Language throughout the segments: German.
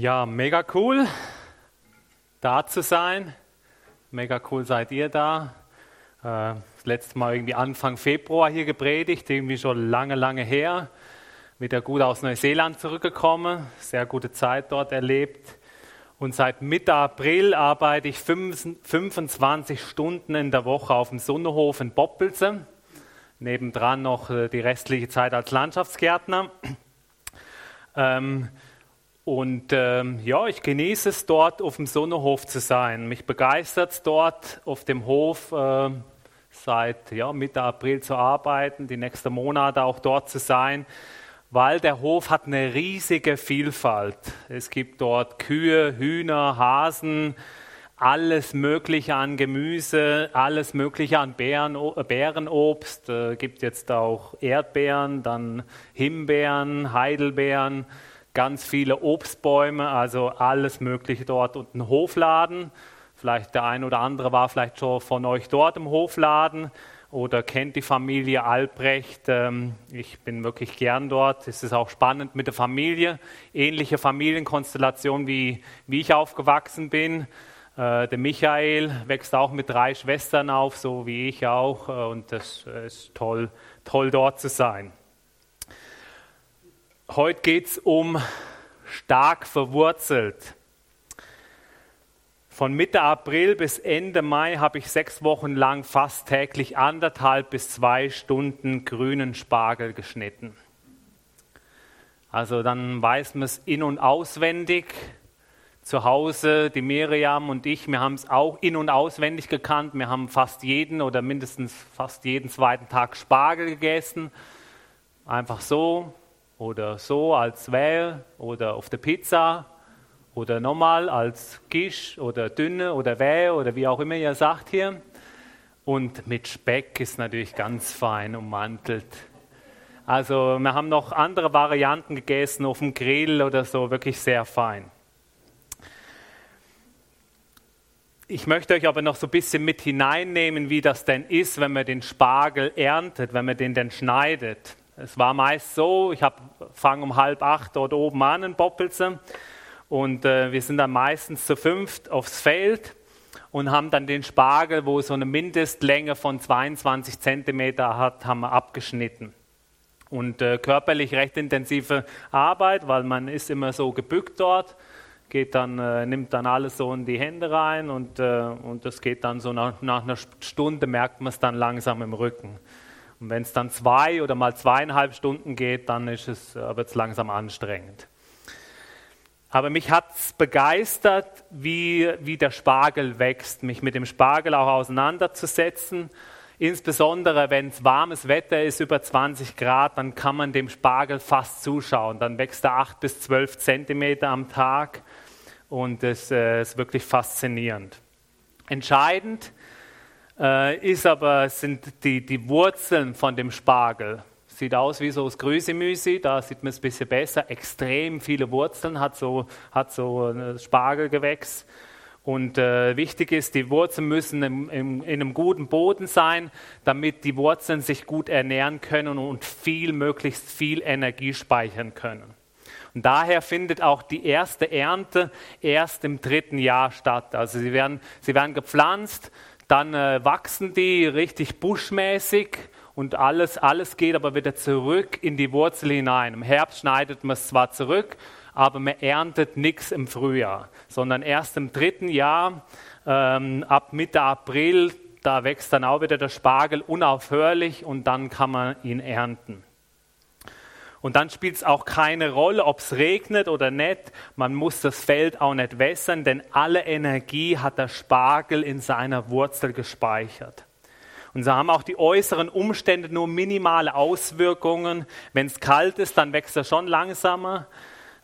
Ja, mega cool, da zu sein. Mega cool seid ihr da. Äh, das letzte Mal irgendwie Anfang Februar hier gepredigt, irgendwie schon lange, lange her. Wieder gut aus Neuseeland zurückgekommen, sehr gute Zeit dort erlebt. Und seit Mitte April arbeite ich 25 Stunden in der Woche auf dem Sonnehof in Boppelsen. Nebendran noch äh, die restliche Zeit als Landschaftsgärtner. Ähm, und ähm, ja, ich genieße es dort auf dem Sonnehof zu sein. Mich begeistert es dort auf dem Hof äh, seit ja, Mitte April zu arbeiten, die nächsten Monate auch dort zu sein, weil der Hof hat eine riesige Vielfalt. Es gibt dort Kühe, Hühner, Hasen, alles Mögliche an Gemüse, alles Mögliche an Beeren, Beerenobst. Es äh, gibt jetzt auch Erdbeeren, dann Himbeeren, Heidelbeeren ganz viele Obstbäume, also alles Mögliche dort und ein Hofladen. Vielleicht der ein oder andere war vielleicht schon von euch dort im Hofladen oder kennt die Familie Albrecht. Ähm, ich bin wirklich gern dort. Es ist auch spannend mit der Familie. Ähnliche Familienkonstellation, wie, wie ich aufgewachsen bin. Äh, der Michael wächst auch mit drei Schwestern auf, so wie ich auch. Äh, und das ist toll, toll dort zu sein. Heute geht es um stark verwurzelt. Von Mitte April bis Ende Mai habe ich sechs Wochen lang fast täglich anderthalb bis zwei Stunden grünen Spargel geschnitten. Also dann weiß man es in und auswendig. Zu Hause, die Miriam und ich, wir haben es auch in und auswendig gekannt. Wir haben fast jeden oder mindestens fast jeden zweiten Tag Spargel gegessen. Einfach so, oder so als Well oder auf der Pizza oder nochmal als Gisch oder dünne oder Wäh oder wie auch immer ihr sagt hier. Und mit Speck ist natürlich ganz fein ummantelt. Also wir haben noch andere Varianten gegessen auf dem Grill oder so, wirklich sehr fein. Ich möchte euch aber noch so ein bisschen mit hineinnehmen, wie das denn ist, wenn man den Spargel erntet, wenn man den denn schneidet. Es war meist so, ich fange um halb acht dort oben an in Boppelsen und äh, wir sind dann meistens zu fünft aufs Feld und haben dann den Spargel, wo so eine Mindestlänge von 22 Zentimeter hat, haben wir abgeschnitten. Und äh, körperlich recht intensive Arbeit, weil man ist immer so gebückt dort, geht dann, äh, nimmt dann alles so in die Hände rein und, äh, und das geht dann so nach, nach einer Stunde merkt man es dann langsam im Rücken. Und wenn es dann zwei oder mal zweieinhalb Stunden geht, dann ist es, äh, wird es langsam anstrengend. Aber mich hat es begeistert, wie, wie der Spargel wächst, mich mit dem Spargel auch auseinanderzusetzen. Insbesondere wenn es warmes Wetter ist, über 20 Grad, dann kann man dem Spargel fast zuschauen. Dann wächst er 8 bis 12 Zentimeter am Tag und es äh, ist wirklich faszinierend. Entscheidend ist aber, sind die, die Wurzeln von dem Spargel. Sieht aus wie so das Grüßemüsi, da sieht man es ein bisschen besser. Extrem viele Wurzeln, hat so, hat so ein Spargelgewächs. Und äh, wichtig ist, die Wurzeln müssen im, im, in einem guten Boden sein, damit die Wurzeln sich gut ernähren können und viel, möglichst viel Energie speichern können. Und daher findet auch die erste Ernte erst im dritten Jahr statt. Also sie werden, sie werden gepflanzt, dann äh, wachsen die richtig buschmäßig und alles, alles geht aber wieder zurück in die Wurzel hinein. Im Herbst schneidet man es zwar zurück, aber man erntet nichts im Frühjahr, sondern erst im dritten Jahr, ähm, ab Mitte April, da wächst dann auch wieder der Spargel unaufhörlich und dann kann man ihn ernten. Und dann spielt es auch keine Rolle, ob es regnet oder nicht. Man muss das Feld auch nicht wässern, denn alle Energie hat der Spargel in seiner Wurzel gespeichert. Und so haben auch die äußeren Umstände nur minimale Auswirkungen. Wenn es kalt ist, dann wächst er schon langsamer.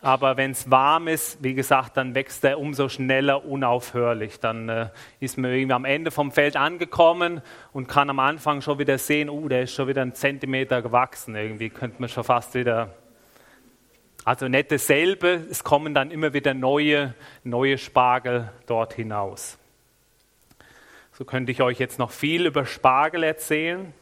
Aber wenn es warm ist, wie gesagt, dann wächst er umso schneller unaufhörlich. Dann äh, ist man irgendwie am Ende vom Feld angekommen und kann am Anfang schon wieder sehen, uh, der ist schon wieder ein Zentimeter gewachsen. Irgendwie könnte man schon fast wieder. Also nicht dasselbe, es kommen dann immer wieder neue, neue Spargel dort hinaus. So könnte ich euch jetzt noch viel über Spargel erzählen.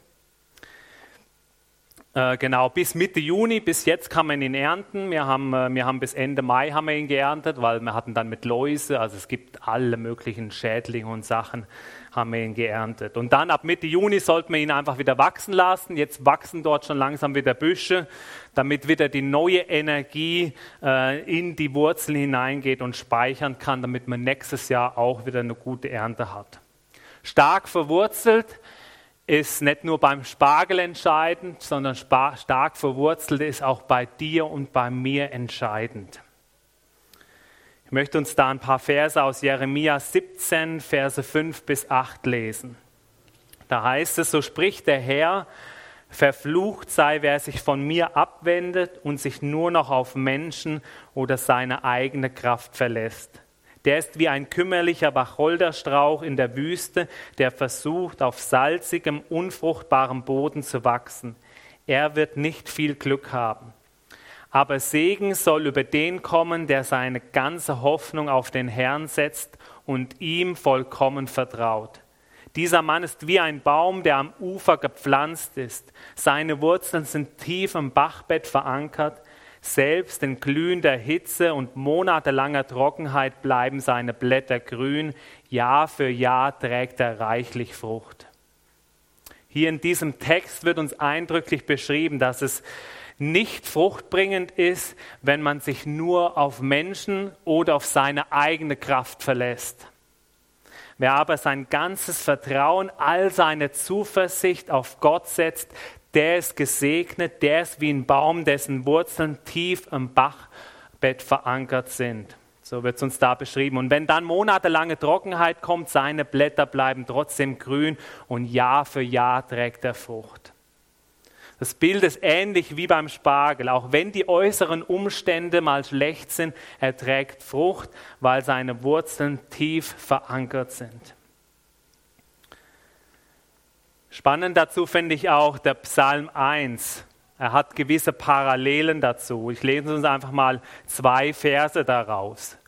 Äh, genau, bis Mitte Juni, bis jetzt kann man ihn ernten. Wir haben, äh, wir haben bis Ende Mai haben wir ihn geerntet, weil wir hatten dann mit Läuse, also es gibt alle möglichen Schädlinge und Sachen, haben wir ihn geerntet. Und dann ab Mitte Juni sollten wir ihn einfach wieder wachsen lassen. Jetzt wachsen dort schon langsam wieder Büsche, damit wieder die neue Energie äh, in die Wurzeln hineingeht und speichern kann, damit man nächstes Jahr auch wieder eine gute Ernte hat. Stark verwurzelt ist nicht nur beim Spargel entscheidend, sondern stark verwurzelt ist auch bei dir und bei mir entscheidend. Ich möchte uns da ein paar Verse aus Jeremia 17, Verse 5 bis 8 lesen. Da heißt es, so spricht der Herr, verflucht sei, wer sich von mir abwendet und sich nur noch auf Menschen oder seine eigene Kraft verlässt. Der ist wie ein kümmerlicher Wacholderstrauch in der Wüste, der versucht, auf salzigem, unfruchtbarem Boden zu wachsen. Er wird nicht viel Glück haben. Aber Segen soll über den kommen, der seine ganze Hoffnung auf den Herrn setzt und ihm vollkommen vertraut. Dieser Mann ist wie ein Baum, der am Ufer gepflanzt ist. Seine Wurzeln sind tief im Bachbett verankert. Selbst in glühender Hitze und monatelanger Trockenheit bleiben seine Blätter grün. Jahr für Jahr trägt er reichlich Frucht. Hier in diesem Text wird uns eindrücklich beschrieben, dass es nicht fruchtbringend ist, wenn man sich nur auf Menschen oder auf seine eigene Kraft verlässt. Wer aber sein ganzes Vertrauen, all seine Zuversicht auf Gott setzt, der ist gesegnet, der ist wie ein Baum, dessen Wurzeln tief im Bachbett verankert sind. So wird es uns da beschrieben. Und wenn dann monatelange Trockenheit kommt, seine Blätter bleiben trotzdem grün und Jahr für Jahr trägt er Frucht. Das Bild ist ähnlich wie beim Spargel. Auch wenn die äußeren Umstände mal schlecht sind, er trägt Frucht, weil seine Wurzeln tief verankert sind. Spannend dazu finde ich auch der Psalm 1. Er hat gewisse Parallelen dazu. Ich lese uns einfach mal zwei Verse daraus.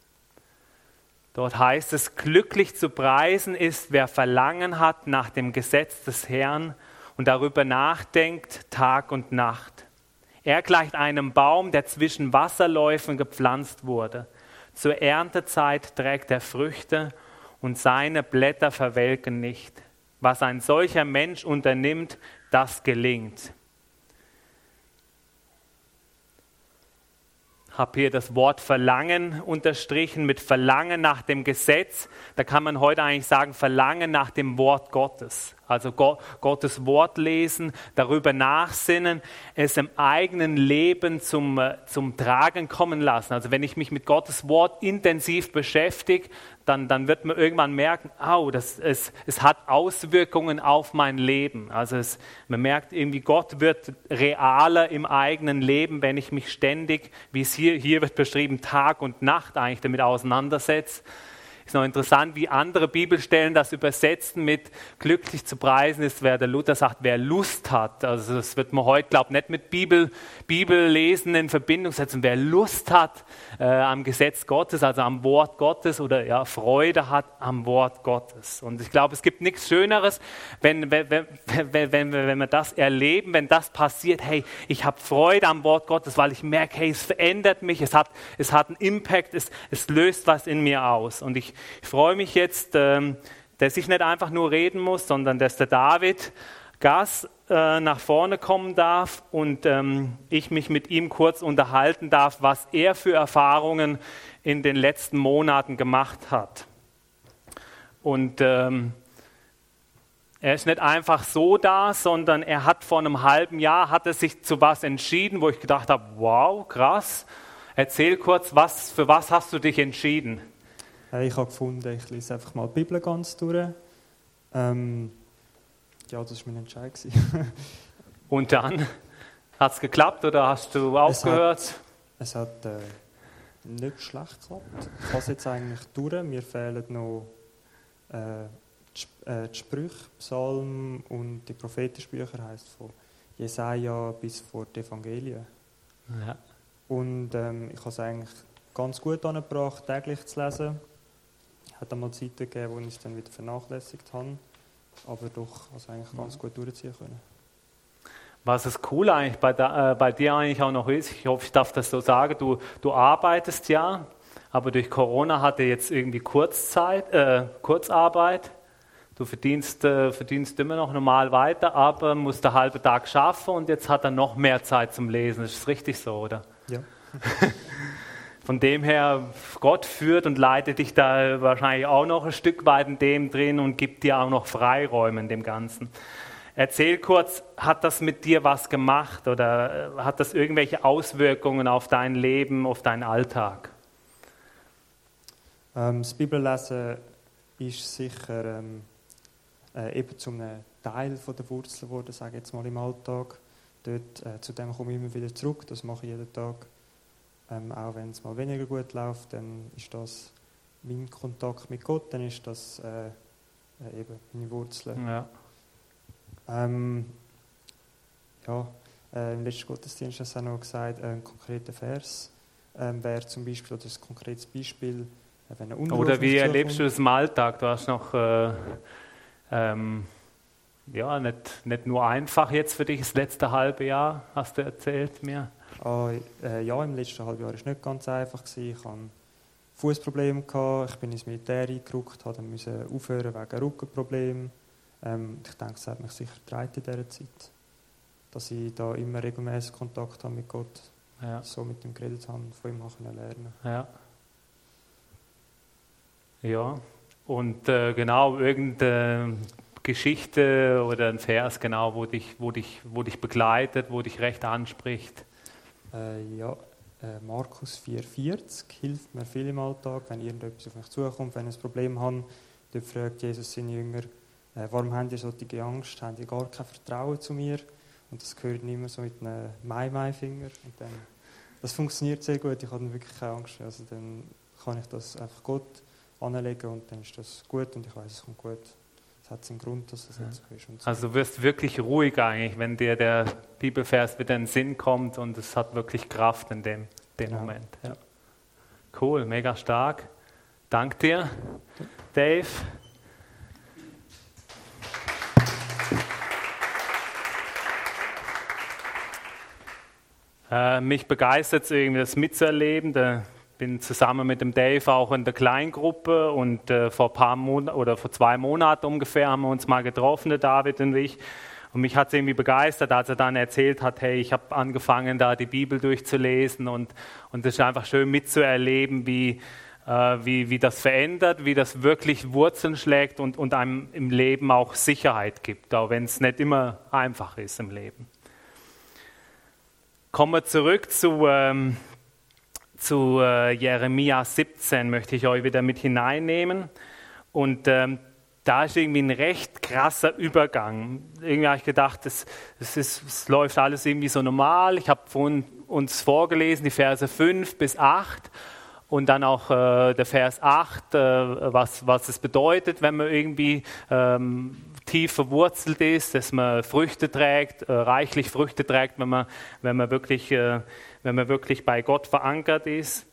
Dort heißt es, glücklich zu preisen ist, wer Verlangen hat nach dem Gesetz des Herrn und darüber nachdenkt Tag und Nacht. Er gleicht einem Baum, der zwischen Wasserläufen gepflanzt wurde. Zur Erntezeit trägt er Früchte und seine Blätter verwelken nicht. Was ein solcher Mensch unternimmt, das gelingt. habe hier das Wort Verlangen unterstrichen mit Verlangen nach dem Gesetz. Da kann man heute eigentlich sagen, Verlangen nach dem Wort Gottes. Also Gottes Wort lesen, darüber nachsinnen, es im eigenen Leben zum, äh, zum Tragen kommen lassen. Also wenn ich mich mit Gottes Wort intensiv beschäftige, dann, dann wird man irgendwann merken, oh, das, es, es hat Auswirkungen auf mein Leben. Also es, man merkt irgendwie, Gott wird realer im eigenen Leben, wenn ich mich ständig, wie es hier, hier wird beschrieben, Tag und Nacht eigentlich damit auseinandersetze. Ist noch interessant, wie andere Bibelstellen das übersetzen mit glücklich zu preisen ist, wer der Luther sagt, wer Lust hat. Also das wird man heute, glaube ich, nicht mit Bibel, Bibellesen in Verbindung setzen. Wer Lust hat äh, am Gesetz Gottes, also am Wort Gottes oder ja, Freude hat am Wort Gottes. Und ich glaube, es gibt nichts Schöneres, wenn, wenn, wenn, wenn, wenn, wir das erleben, wenn das passiert, hey, ich habe Freude am Wort Gottes, weil ich merke, hey, es verändert mich, es hat, es hat einen Impact, es, es löst was in mir aus. Und ich ich freue mich jetzt, ähm, dass ich nicht einfach nur reden muss, sondern dass der David Gas äh, nach vorne kommen darf und ähm, ich mich mit ihm kurz unterhalten darf, was er für Erfahrungen in den letzten Monaten gemacht hat. Und ähm, er ist nicht einfach so da, sondern er hat vor einem halben Jahr hat er sich zu was entschieden, wo ich gedacht habe, wow, krass. Erzähl kurz, was, für was hast du dich entschieden? Hey, ich habe gefunden, ich lese einfach mal die Bibel ganz durch. Ähm, ja, das war mein Entscheid. Und dann? Hat es geklappt oder hast du aufgehört? Es hat, es hat äh, nicht schlecht geklappt. Ich habe es jetzt eigentlich durch. Mir fehlen noch äh, die, äh, die Sprüche, Psalmen und die prophetischen Bücher, heisst von Jesaja bis vor die Evangelien. Ja. Und ähm, ich habe es eigentlich ganz gut angebracht, täglich zu lesen hat einmal Zeiten gegeben, wo ich es dann wieder vernachlässigt habe, aber doch also eigentlich mhm. ganz gut durchziehen können. Was das Coole eigentlich bei, da, äh, bei, dir eigentlich auch noch ist, ich hoffe, ich darf das so sagen, du, du arbeitest ja, aber durch Corona hatte jetzt irgendwie Kurzzeit, äh, Kurzarbeit. Du verdienst, äh, verdienst immer noch normal weiter, aber musst einen halben Tag schaffen und jetzt hat er noch mehr Zeit zum Lesen. Ist das richtig so, oder? Ja. Von dem her, Gott führt und leitet dich da wahrscheinlich auch noch ein Stück weit in dem drin und gibt dir auch noch Freiräume in dem Ganzen. Erzähl kurz, hat das mit dir was gemacht oder äh, hat das irgendwelche Auswirkungen auf dein Leben, auf deinen Alltag? Ähm, das Bibellesen ist sicher ähm, äh, eben zum Teil von der Wurzel geworden, sage ich jetzt mal im Alltag. Dort, äh, zu dem komme ich immer wieder zurück, das mache ich jeden Tag. Ähm, auch wenn es mal weniger gut läuft, dann ist das mein Kontakt mit Gott, dann ist das äh, äh eben meine Wurzeln. Ja. Ähm, ja, äh, im letzten Gottesdienst hast du auch noch gesagt, äh, ein konkreter Vers ähm, wäre zum Beispiel, oder ein konkretes Beispiel, äh, wenn ein Oder wie erlebst du es im Alltag? Du hast noch, äh, ähm, ja, nicht, nicht nur einfach jetzt für dich, das letzte halbe Jahr, hast du erzählt mir. Ah, äh, ja, im letzten halben Jahr war es nicht ganz einfach. Gewesen. Ich hatte Fußprobleme, ich bin ins Militär eingerückt, musste dann aufhören wegen Rückenproblemen. Ähm, ich denke, es hat mich sicher getragen in dieser Zeit, dass ich da immer regelmäßig Kontakt habe mit Gott, ja. so mit ihm geredet habe, von ihm habe lernen. Ja. Ja, und äh, genau irgendeine Geschichte oder ein Vers, genau, wo dich, wo dich, wo dich begleitet, wo dich recht anspricht. Äh, ja, äh, Markus 4,40 hilft mir viel im Alltag, wenn irgendetwas auf mich zukommt, wenn ich ein Problem habe. Dort fragt Jesus seine Jünger, äh, warum haben die solche Angst? Haben die gar kein Vertrauen zu mir? Und das gehört nicht mehr so mit einem Mai-Mai-Finger. Dann, das funktioniert sehr gut. Ich habe wirklich keine Angst. Also dann kann ich das einfach Gott anlegen und dann ist das gut und ich weiß, es kommt gut. Es hat seinen Grund, dass es jetzt so ist. So. Also du wirst wirklich ruhig eigentlich, wenn dir der Bibelvers wieder in den Sinn kommt und es hat wirklich Kraft in dem, dem ja. Moment. Ja. Cool, mega stark. Dank dir, Dave. Äh, mich begeistert es irgendwie, das mitzuerleben. Da bin zusammen mit dem Dave auch in der Kleingruppe und äh, vor paar Monaten oder vor zwei Monaten ungefähr haben wir uns mal getroffen, der David und ich. Und mich hat es irgendwie begeistert, als er dann erzählt hat, hey, ich habe angefangen, da die Bibel durchzulesen und und es ist einfach schön mitzuerleben, wie äh, wie, wie das verändert, wie das wirklich Wurzeln schlägt und, und einem im Leben auch Sicherheit gibt, auch wenn es nicht immer einfach ist im Leben. Kommen wir zurück zu, ähm, zu äh, Jeremia 17, möchte ich euch wieder mit hineinnehmen. Und ähm, da ist irgendwie ein recht krasser Übergang. Irgendwie habe ich gedacht, es, es, es läuft alles irgendwie so normal. Ich habe von uns vorgelesen, die Verse 5 bis 8 und dann auch äh, der Vers 8, äh, was, was es bedeutet, wenn man irgendwie ähm, tief verwurzelt ist, dass man Früchte trägt, äh, reichlich Früchte trägt, wenn man, wenn man, wirklich, äh, wenn man wirklich bei Gott verankert ist.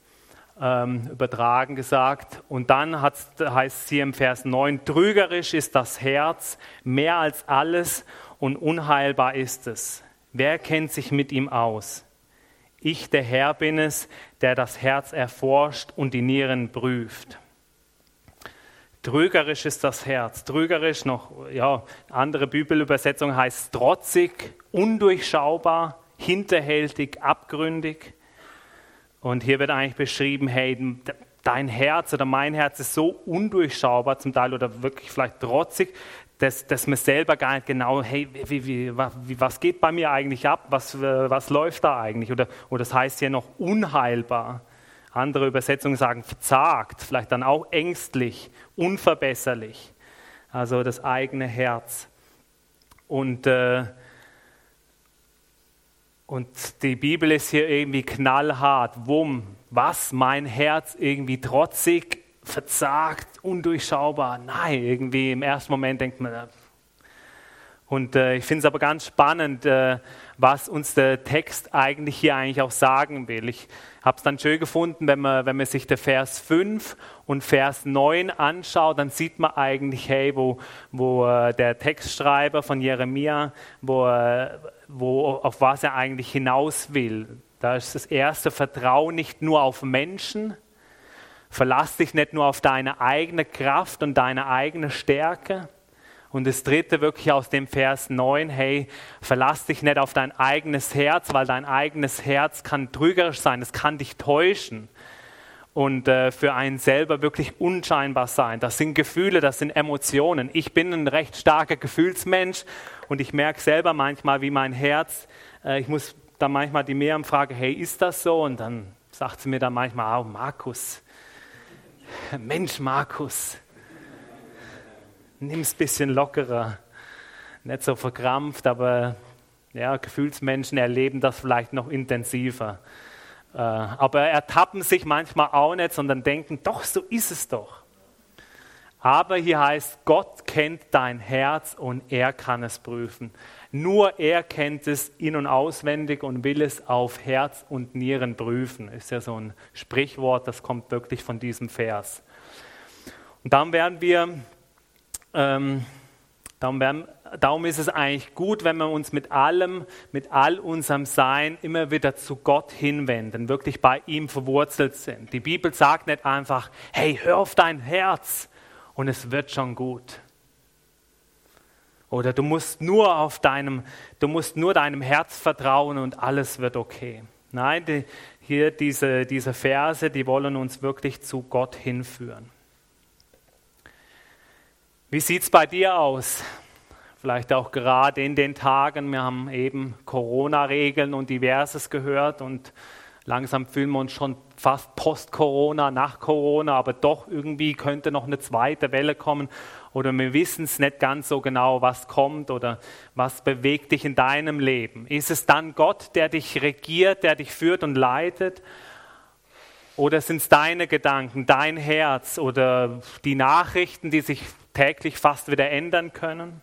Ähm, übertragen gesagt. Und dann heißt es hier im Vers 9, trügerisch ist das Herz mehr als alles und unheilbar ist es. Wer kennt sich mit ihm aus? Ich, der Herr, bin es, der das Herz erforscht und die Nieren prüft. Trügerisch ist das Herz. Trügerisch noch, ja, andere Bibelübersetzung heißt trotzig, undurchschaubar, hinterhältig, abgründig. Und hier wird eigentlich beschrieben, hey, dein Herz oder mein Herz ist so undurchschaubar zum Teil oder wirklich vielleicht trotzig, dass, dass man selber gar nicht genau, hey, wie, wie, wie, was geht bei mir eigentlich ab, was, was läuft da eigentlich? Oder, oder das heißt hier noch unheilbar. Andere Übersetzungen sagen verzagt, vielleicht dann auch ängstlich, unverbesserlich. Also das eigene Herz. Und, äh, und die Bibel ist hier irgendwie knallhart. Wumm, was? Mein Herz irgendwie trotzig, verzagt, undurchschaubar. Nein, irgendwie im ersten Moment denkt man, Und äh, ich finde es aber ganz spannend, äh, was uns der Text eigentlich hier eigentlich auch sagen will. Ich habe es dann schön gefunden, wenn man, wenn man sich der Vers 5 und Vers 9 anschaut, dann sieht man eigentlich, hey, wo, wo äh, der Textschreiber von Jeremia, wo, äh, wo, auf was er eigentlich hinaus will. Da ist das erste Vertrauen nicht nur auf Menschen, verlass dich nicht nur auf deine eigene Kraft und deine eigene Stärke, und das dritte wirklich aus dem Vers 9, hey, verlass dich nicht auf dein eigenes Herz, weil dein eigenes Herz kann trügerisch sein, es kann dich täuschen und äh, für einen selber wirklich unscheinbar sein. Das sind Gefühle, das sind Emotionen. Ich bin ein recht starker Gefühlsmensch und ich merke selber manchmal, wie mein Herz, äh, ich muss da manchmal die Miriam fragen, hey, ist das so? Und dann sagt sie mir dann manchmal, oh Markus, Mensch Markus, nimm es ein bisschen lockerer. Nicht so verkrampft, aber ja, Gefühlsmenschen erleben das vielleicht noch intensiver. Äh, aber ertappen sich manchmal auch nicht, sondern denken, doch, so ist es doch. Aber hier heißt, Gott kennt dein Herz und er kann es prüfen. Nur er kennt es in- und auswendig und will es auf Herz und Nieren prüfen. Ist ja so ein Sprichwort, das kommt wirklich von diesem Vers. Und dann werden wir ähm, darum, werden, darum ist es eigentlich gut, wenn wir uns mit allem, mit all unserem Sein immer wieder zu Gott hinwenden, wirklich bei ihm verwurzelt sind. Die Bibel sagt nicht einfach, hey, hör auf dein Herz und es wird schon gut. Oder du musst nur auf deinem, du musst nur deinem Herz vertrauen und alles wird okay. Nein, die, hier diese, diese Verse, die wollen uns wirklich zu Gott hinführen. Wie sieht es bei dir aus? Vielleicht auch gerade in den Tagen. Wir haben eben Corona-Regeln und diverses gehört und langsam fühlen wir uns schon fast post-Corona, nach Corona, aber doch irgendwie könnte noch eine zweite Welle kommen oder wir wissen es nicht ganz so genau, was kommt oder was bewegt dich in deinem Leben. Ist es dann Gott, der dich regiert, der dich führt und leitet? Oder sind es deine Gedanken, dein Herz oder die Nachrichten, die sich täglich fast wieder ändern können.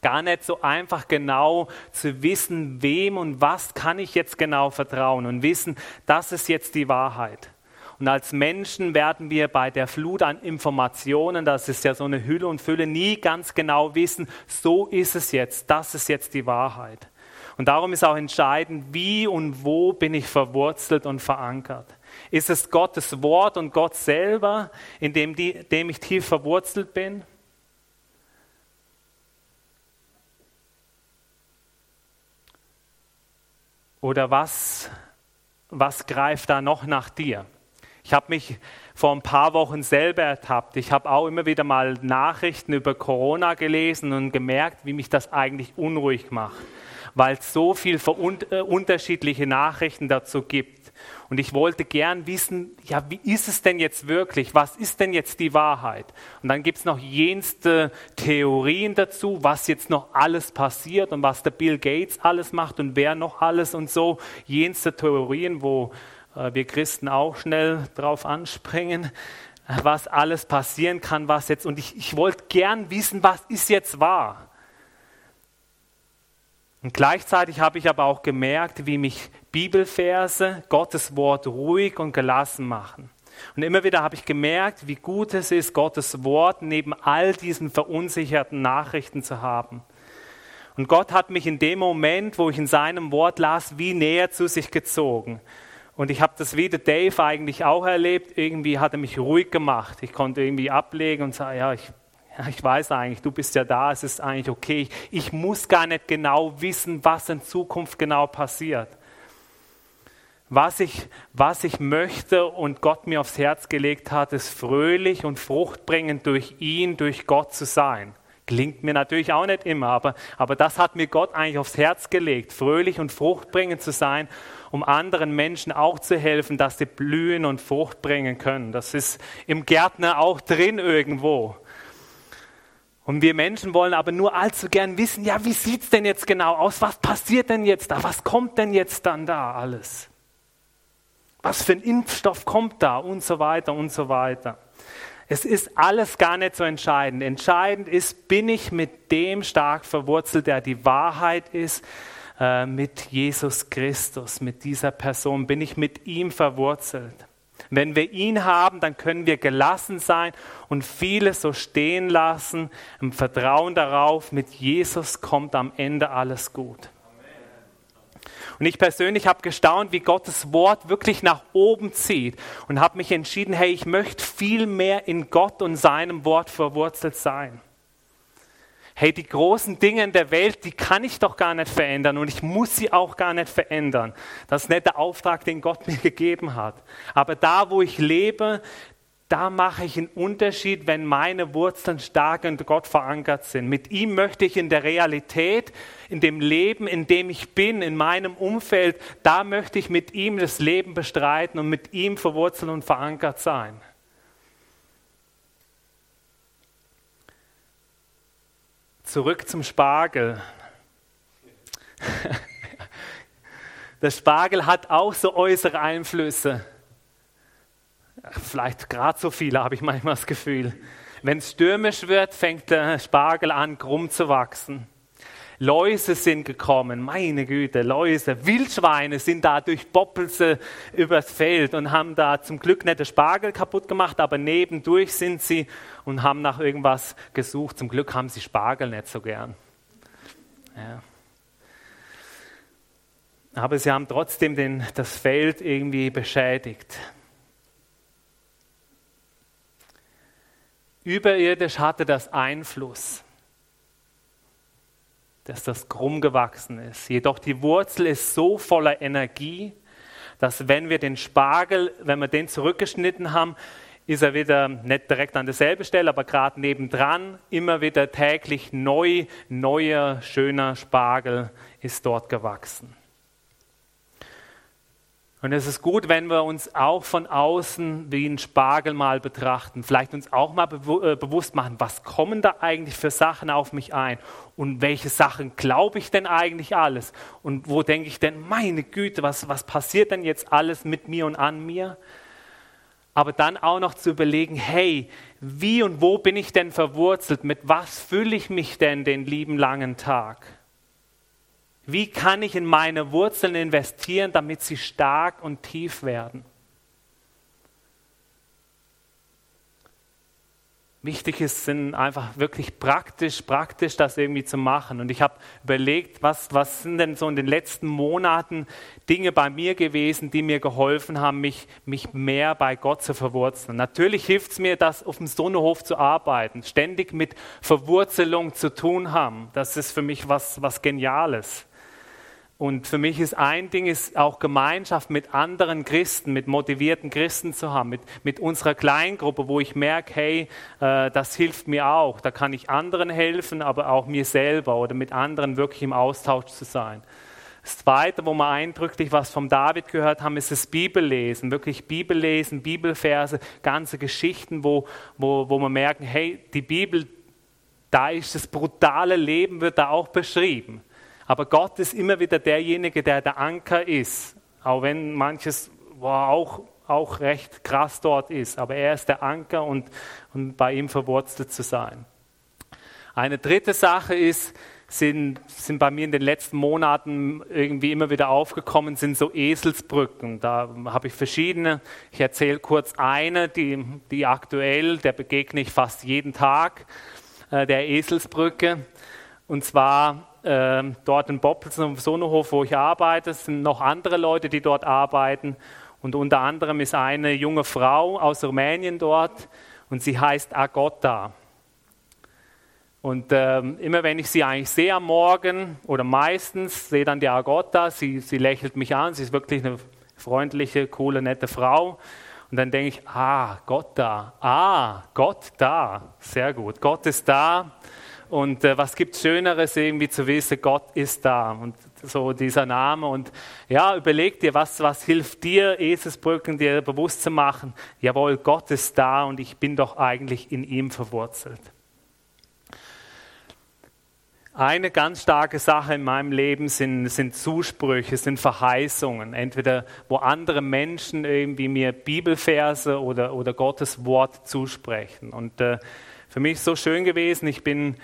Gar nicht so einfach genau zu wissen, wem und was kann ich jetzt genau vertrauen und wissen, das ist jetzt die Wahrheit. Und als Menschen werden wir bei der Flut an Informationen, das ist ja so eine Hülle und Fülle, nie ganz genau wissen, so ist es jetzt, das ist jetzt die Wahrheit. Und darum ist auch entscheidend, wie und wo bin ich verwurzelt und verankert. Ist es Gottes Wort und Gott selber, in dem, die, dem ich tief verwurzelt bin? Oder was, was greift da noch nach dir? Ich habe mich vor ein paar Wochen selber ertappt. Ich habe auch immer wieder mal Nachrichten über Corona gelesen und gemerkt, wie mich das eigentlich unruhig macht, weil es so viele äh, unterschiedliche Nachrichten dazu gibt. Und ich wollte gern wissen, ja, wie ist es denn jetzt wirklich? Was ist denn jetzt die Wahrheit? Und dann gibt es noch jenste Theorien dazu, was jetzt noch alles passiert und was der Bill Gates alles macht und wer noch alles und so. Jenste Theorien, wo äh, wir Christen auch schnell drauf anspringen, was alles passieren kann, was jetzt. Und ich, ich wollte gern wissen, was ist jetzt wahr? Und gleichzeitig habe ich aber auch gemerkt, wie mich Bibelverse, Gottes Wort ruhig und gelassen machen. Und immer wieder habe ich gemerkt, wie gut es ist, Gottes Wort neben all diesen verunsicherten Nachrichten zu haben. Und Gott hat mich in dem Moment, wo ich in seinem Wort las, wie näher zu sich gezogen. Und ich habe das wie der Dave eigentlich auch erlebt. Irgendwie hat er mich ruhig gemacht. Ich konnte irgendwie ablegen und sagen, ja, ich ich weiß eigentlich, du bist ja da, es ist eigentlich okay. Ich muss gar nicht genau wissen, was in Zukunft genau passiert. Was ich, was ich möchte und Gott mir aufs Herz gelegt hat, ist fröhlich und fruchtbringend durch ihn, durch Gott zu sein. Klingt mir natürlich auch nicht immer, aber, aber das hat mir Gott eigentlich aufs Herz gelegt, fröhlich und fruchtbringend zu sein, um anderen Menschen auch zu helfen, dass sie blühen und Frucht bringen können. Das ist im Gärtner auch drin irgendwo. Und wir Menschen wollen aber nur allzu gern wissen, ja, wie sieht es denn jetzt genau aus? Was passiert denn jetzt da? Was kommt denn jetzt dann da alles? Was für ein Impfstoff kommt da? Und so weiter und so weiter. Es ist alles gar nicht so entscheidend. Entscheidend ist, bin ich mit dem stark verwurzelt, der die Wahrheit ist, äh, mit Jesus Christus, mit dieser Person, bin ich mit ihm verwurzelt. Wenn wir ihn haben, dann können wir gelassen sein und vieles so stehen lassen, im Vertrauen darauf, mit Jesus kommt am Ende alles gut. Und ich persönlich habe gestaunt, wie Gottes Wort wirklich nach oben zieht und habe mich entschieden, hey, ich möchte viel mehr in Gott und seinem Wort verwurzelt sein. Hey, die großen Dinge in der Welt, die kann ich doch gar nicht verändern und ich muss sie auch gar nicht verändern. Das ist nicht der Auftrag, den Gott mir gegeben hat. Aber da, wo ich lebe, da mache ich einen Unterschied, wenn meine Wurzeln stark in Gott verankert sind. Mit ihm möchte ich in der Realität, in dem Leben, in dem ich bin, in meinem Umfeld, da möchte ich mit ihm das Leben bestreiten und mit ihm verwurzelt und verankert sein. Zurück zum Spargel. Der Spargel hat auch so äußere Einflüsse. Vielleicht gerade so viele, habe ich manchmal das Gefühl. Wenn es stürmisch wird, fängt der Spargel an, krumm zu wachsen. Läuse sind gekommen, meine Güte, Läuse. Wildschweine sind da durch Boppelse übers Feld und haben da zum Glück nicht den Spargel kaputt gemacht, aber nebendurch sind sie und haben nach irgendwas gesucht. Zum Glück haben sie Spargel nicht so gern. Ja. Aber sie haben trotzdem den, das Feld irgendwie beschädigt. Überirdisch hatte das Einfluss, dass das krumm gewachsen ist. Jedoch die Wurzel ist so voller Energie, dass wenn wir den Spargel, wenn wir den zurückgeschnitten haben, ist er wieder nicht direkt an derselben Stelle, aber gerade nebendran, immer wieder täglich neu, neuer, schöner Spargel ist dort gewachsen. Und es ist gut, wenn wir uns auch von außen wie ein Spargel mal betrachten, vielleicht uns auch mal be äh, bewusst machen, was kommen da eigentlich für Sachen auf mich ein und welche Sachen glaube ich denn eigentlich alles und wo denke ich denn, meine Güte, was, was passiert denn jetzt alles mit mir und an mir? Aber dann auch noch zu überlegen, hey, wie und wo bin ich denn verwurzelt, mit was fülle ich mich denn den lieben langen Tag? Wie kann ich in meine Wurzeln investieren, damit sie stark und tief werden? Wichtig ist, sind einfach wirklich praktisch, praktisch das irgendwie zu machen. Und ich habe überlegt, was, was sind denn so in den letzten Monaten Dinge bei mir gewesen, die mir geholfen haben, mich, mich mehr bei Gott zu verwurzeln. Natürlich hilft es mir, das auf dem Sonnehof zu arbeiten, ständig mit Verwurzelung zu tun haben. Das ist für mich was, was Geniales. Und für mich ist ein Ding, ist auch Gemeinschaft mit anderen Christen, mit motivierten Christen zu haben, mit, mit unserer Kleingruppe, wo ich merke, hey, äh, das hilft mir auch. Da kann ich anderen helfen, aber auch mir selber oder mit anderen wirklich im Austausch zu sein. Das Zweite, wo wir eindrücklich was vom David gehört haben, ist das Bibellesen. Wirklich Bibellesen, Bibelverse, ganze Geschichten, wo, wo, wo wir merken, hey, die Bibel, da ist das brutale Leben, wird da auch beschrieben. Aber Gott ist immer wieder derjenige, der der Anker ist, auch wenn manches wow, auch, auch recht krass dort ist. Aber er ist der Anker und, und bei ihm verwurzelt zu sein. Eine dritte Sache ist, sind, sind bei mir in den letzten Monaten irgendwie immer wieder aufgekommen, sind so Eselsbrücken. Da habe ich verschiedene. Ich erzähle kurz eine, die, die aktuell, der begegne ich fast jeden Tag, äh, der Eselsbrücke. Und zwar äh, dort in Boppelsen im Sonohof, wo ich arbeite, sind noch andere Leute, die dort arbeiten. Und unter anderem ist eine junge Frau aus Rumänien dort und sie heißt Agota. Und äh, immer wenn ich sie eigentlich sehe am Morgen oder meistens sehe dann die Agota, sie, sie lächelt mich an, sie ist wirklich eine freundliche, coole, nette Frau. Und dann denke ich, ah, Gott da, ah, Gott da, sehr gut, Gott ist da. Und äh, was gibt Schöneres, irgendwie zu wissen, Gott ist da. Und so dieser Name. Und ja, überleg dir, was, was hilft dir, Eselsbrücken dir bewusst zu machen. Jawohl, Gott ist da und ich bin doch eigentlich in ihm verwurzelt. Eine ganz starke Sache in meinem Leben sind, sind Zusprüche, sind Verheißungen. Entweder wo andere Menschen irgendwie mir Bibelverse oder, oder Gottes Wort zusprechen. Und äh, für mich so schön gewesen. Ich bin,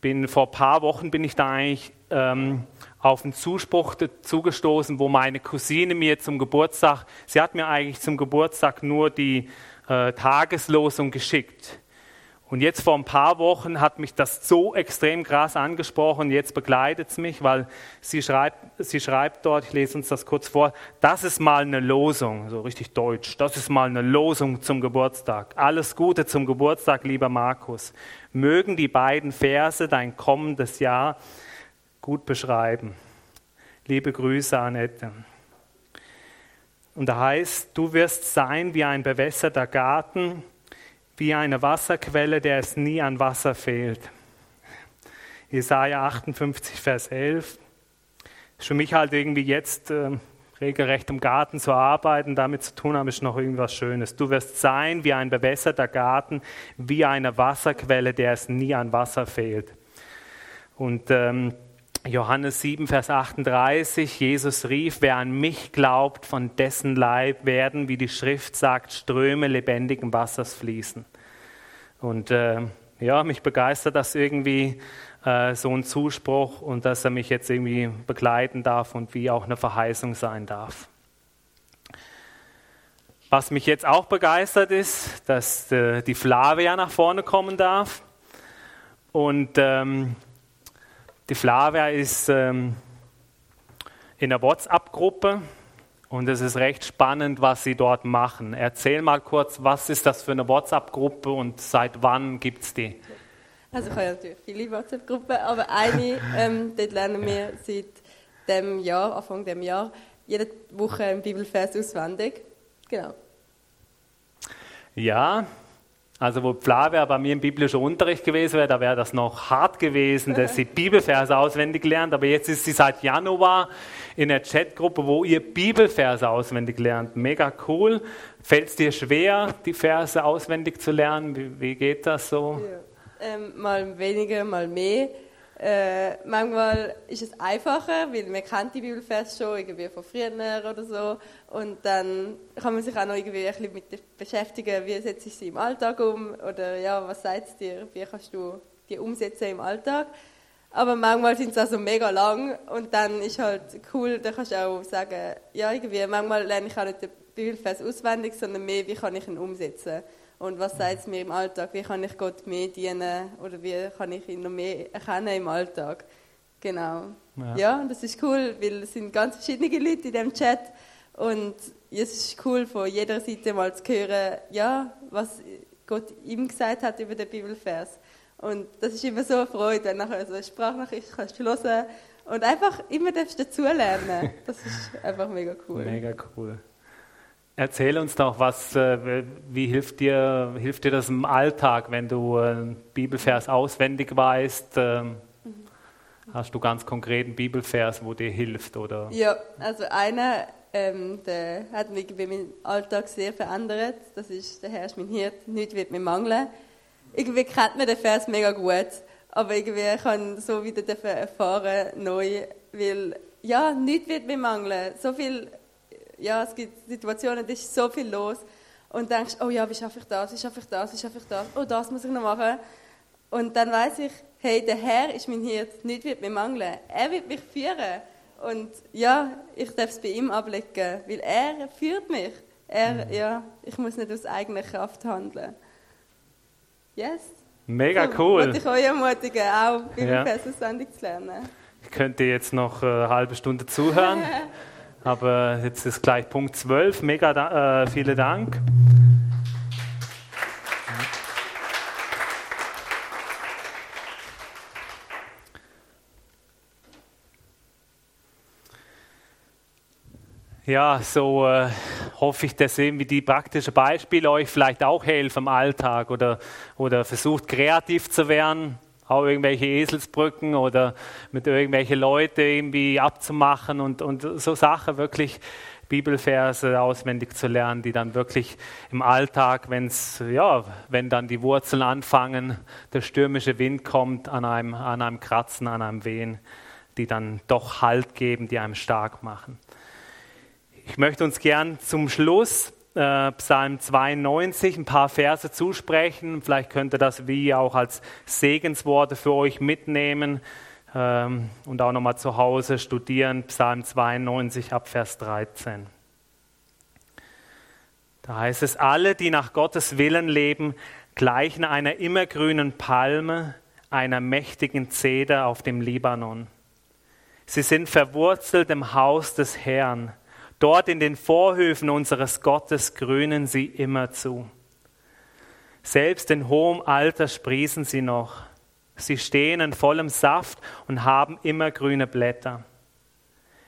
bin vor ein paar Wochen bin ich da eigentlich ähm, auf einen Zuspruch zugestoßen, wo meine Cousine mir zum Geburtstag, sie hat mir eigentlich zum Geburtstag nur die äh, Tageslosung geschickt. Und jetzt vor ein paar Wochen hat mich das so extrem krass angesprochen, jetzt begleitet es mich, weil sie schreibt, sie schreibt dort, ich lese uns das kurz vor, das ist mal eine Losung, so richtig deutsch, das ist mal eine Losung zum Geburtstag. Alles Gute zum Geburtstag, lieber Markus. Mögen die beiden Verse dein kommendes Jahr gut beschreiben. Liebe Grüße, Annette. Und da heißt, du wirst sein wie ein bewässerter Garten, wie eine Wasserquelle, der es nie an Wasser fehlt. Jesaja 58, Vers 11. Ist für mich halt irgendwie jetzt äh, regelrecht im Garten zu arbeiten, damit zu tun haben, ist noch irgendwas Schönes. Du wirst sein wie ein bewässerter Garten, wie eine Wasserquelle, der es nie an Wasser fehlt. Und ähm, Johannes 7, Vers 38, Jesus rief, wer an mich glaubt, von dessen Leib werden, wie die Schrift sagt, Ströme lebendigen Wassers fließen. Und äh, ja, mich begeistert das irgendwie, äh, so ein Zuspruch und dass er mich jetzt irgendwie begleiten darf und wie auch eine Verheißung sein darf. Was mich jetzt auch begeistert ist, dass äh, die Flavia nach vorne kommen darf. Und ähm, die Flavia ist ähm, in der WhatsApp-Gruppe und es ist recht spannend, was sie dort machen. Erzähl mal kurz, was ist das für eine WhatsApp-Gruppe und seit wann gibt es die? Also ich habe natürlich viele WhatsApp-Gruppen, aber eine, ähm, dort lernen wir seit dem Jahr, Anfang dem Jahr, jede Woche einen Bibelvers auswendig. Genau. Ja, also wo Flavia bei mir im biblischen Unterricht gewesen wäre, da wäre das noch hart gewesen, dass sie Bibelverse auswendig lernt. Aber jetzt ist sie seit Januar in der Chatgruppe, wo ihr Bibelverse auswendig lernt. Mega cool. Fällt es dir schwer, die Verse auswendig zu lernen? Wie, wie geht das so? Ja. Ähm, mal weniger, mal mehr. Äh, manchmal ist es einfacher, weil man kennt die Bibelvers schon irgendwie von früher oder so. Und dann kann man sich auch noch irgendwie ein bisschen mit beschäftigen, wie setze ich sie im Alltag um? Oder ja, was sagt es dir, wie kannst du die umsetzen im Alltag. Aber manchmal sind sie auch so mega lang und dann ist halt cool, da kannst du auch sagen, ja irgendwie, manchmal lerne ich auch nicht den Bibelvers auswendig, sondern mehr, wie kann ich ihn umsetzen und was sagt es mir im Alltag? Wie kann ich Gott mehr dienen? Oder wie kann ich ihn noch mehr erkennen im Alltag? Genau. Ja, ja das ist cool, weil es sind ganz verschiedene Leute in dem Chat. Und es ist cool, von jeder Seite mal zu hören, ja, was Gott ihm gesagt hat über den Bibelvers. Und das ist immer so eine Freude, wenn nachher so eine Sprachnachricht kannst du hören und einfach immer dazulernen. Das ist einfach mega cool. Mega cool. Erzähl uns doch, was, äh, wie hilft dir, hilft dir das im Alltag, wenn du einen Bibelvers auswendig weißt? Ähm, hast du ganz konkreten Bibelvers, wo dir hilft? Oder? Ja, also einer, ähm, der hat mich meinen Alltag sehr verändert. Das ist, der Herr ist mein Hirt, nichts wird mir mangeln. Irgendwie kennt man den Vers mega gut, aber irgendwie kann so wieder erfahren, neu, weil, ja, nichts wird mir mangeln. So viel ja, es gibt Situationen, da ist so viel los und denkst, oh ja, wie schaffe ich das, wie schaffe ich das, wie schaffe ich das, oh, das muss ich noch machen. Und dann weiß ich, hey, der Herr ist mein Hirt, nichts wird mir mangeln. Er wird mich führen. Und ja, ich darf es bei ihm ablegen, weil er führt mich. Er, mhm. ja, ich muss nicht aus eigener Kraft handeln. Yes. Mega so, cool. Wollte ich euch ermutigen, auch Bibelverse-Sendung ja. zu lernen. Ich könnte jetzt noch eine halbe Stunde zuhören. Aber jetzt ist gleich Punkt 12. Mega äh, vielen Dank. Ja, so äh, hoffe ich, dass irgendwie die praktischen Beispiele euch vielleicht auch helfen im Alltag oder, oder versucht kreativ zu werden auch irgendwelche Eselsbrücken oder mit irgendwelchen Leuten irgendwie abzumachen und, und so Sachen wirklich Bibelverse auswendig zu lernen, die dann wirklich im Alltag, wenn's, ja, wenn dann die Wurzeln anfangen, der stürmische Wind kommt, an einem, an einem Kratzen, an einem Wehen, die dann doch Halt geben, die einem stark machen. Ich möchte uns gern zum Schluss äh, Psalm 92 ein paar Verse zusprechen. Vielleicht könnt ihr das wie auch als Segensworte für euch mitnehmen ähm, und auch nochmal zu Hause studieren, Psalm 92 ab Vers 13. Da heißt es, alle, die nach Gottes Willen leben, gleichen einer immergrünen Palme, einer mächtigen Zeder auf dem Libanon. Sie sind verwurzelt im Haus des Herrn. Dort in den Vorhöfen unseres Gottes grünen sie immerzu. Selbst in hohem Alter sprießen sie noch. Sie stehen in vollem Saft und haben immer grüne Blätter.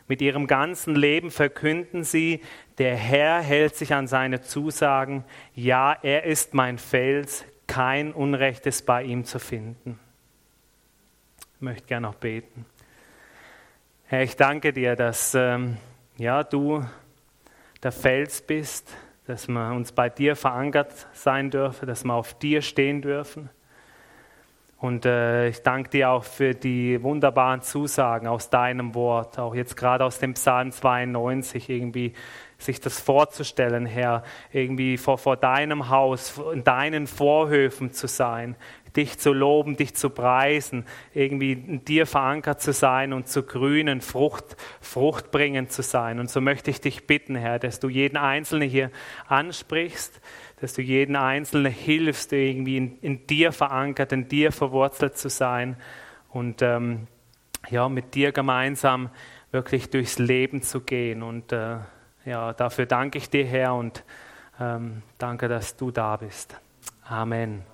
Mit ihrem ganzen Leben verkünden sie, der Herr hält sich an seine Zusagen, ja, er ist mein Fels, kein Unrecht ist bei ihm zu finden. Ich möchte gerne noch beten. Herr, ich danke dir, dass ähm, ja, du der Fels bist, dass wir uns bei dir verankert sein dürfen, dass wir auf dir stehen dürfen. Und äh, ich danke dir auch für die wunderbaren Zusagen aus deinem Wort, auch jetzt gerade aus dem Psalm 92, irgendwie sich das vorzustellen, Herr, irgendwie vor, vor deinem Haus, in deinen Vorhöfen zu sein, dich zu loben, dich zu preisen, irgendwie in dir verankert zu sein und zu grünen, Frucht, fruchtbringend zu sein. Und so möchte ich dich bitten, Herr, dass du jeden Einzelnen hier ansprichst, dass du jeden Einzelnen hilfst, irgendwie in, in, dir verankert, in dir verwurzelt zu sein und ähm, ja, mit dir gemeinsam wirklich durchs Leben zu gehen. Und äh, ja, dafür danke ich dir, Herr, und ähm, danke, dass du da bist. Amen.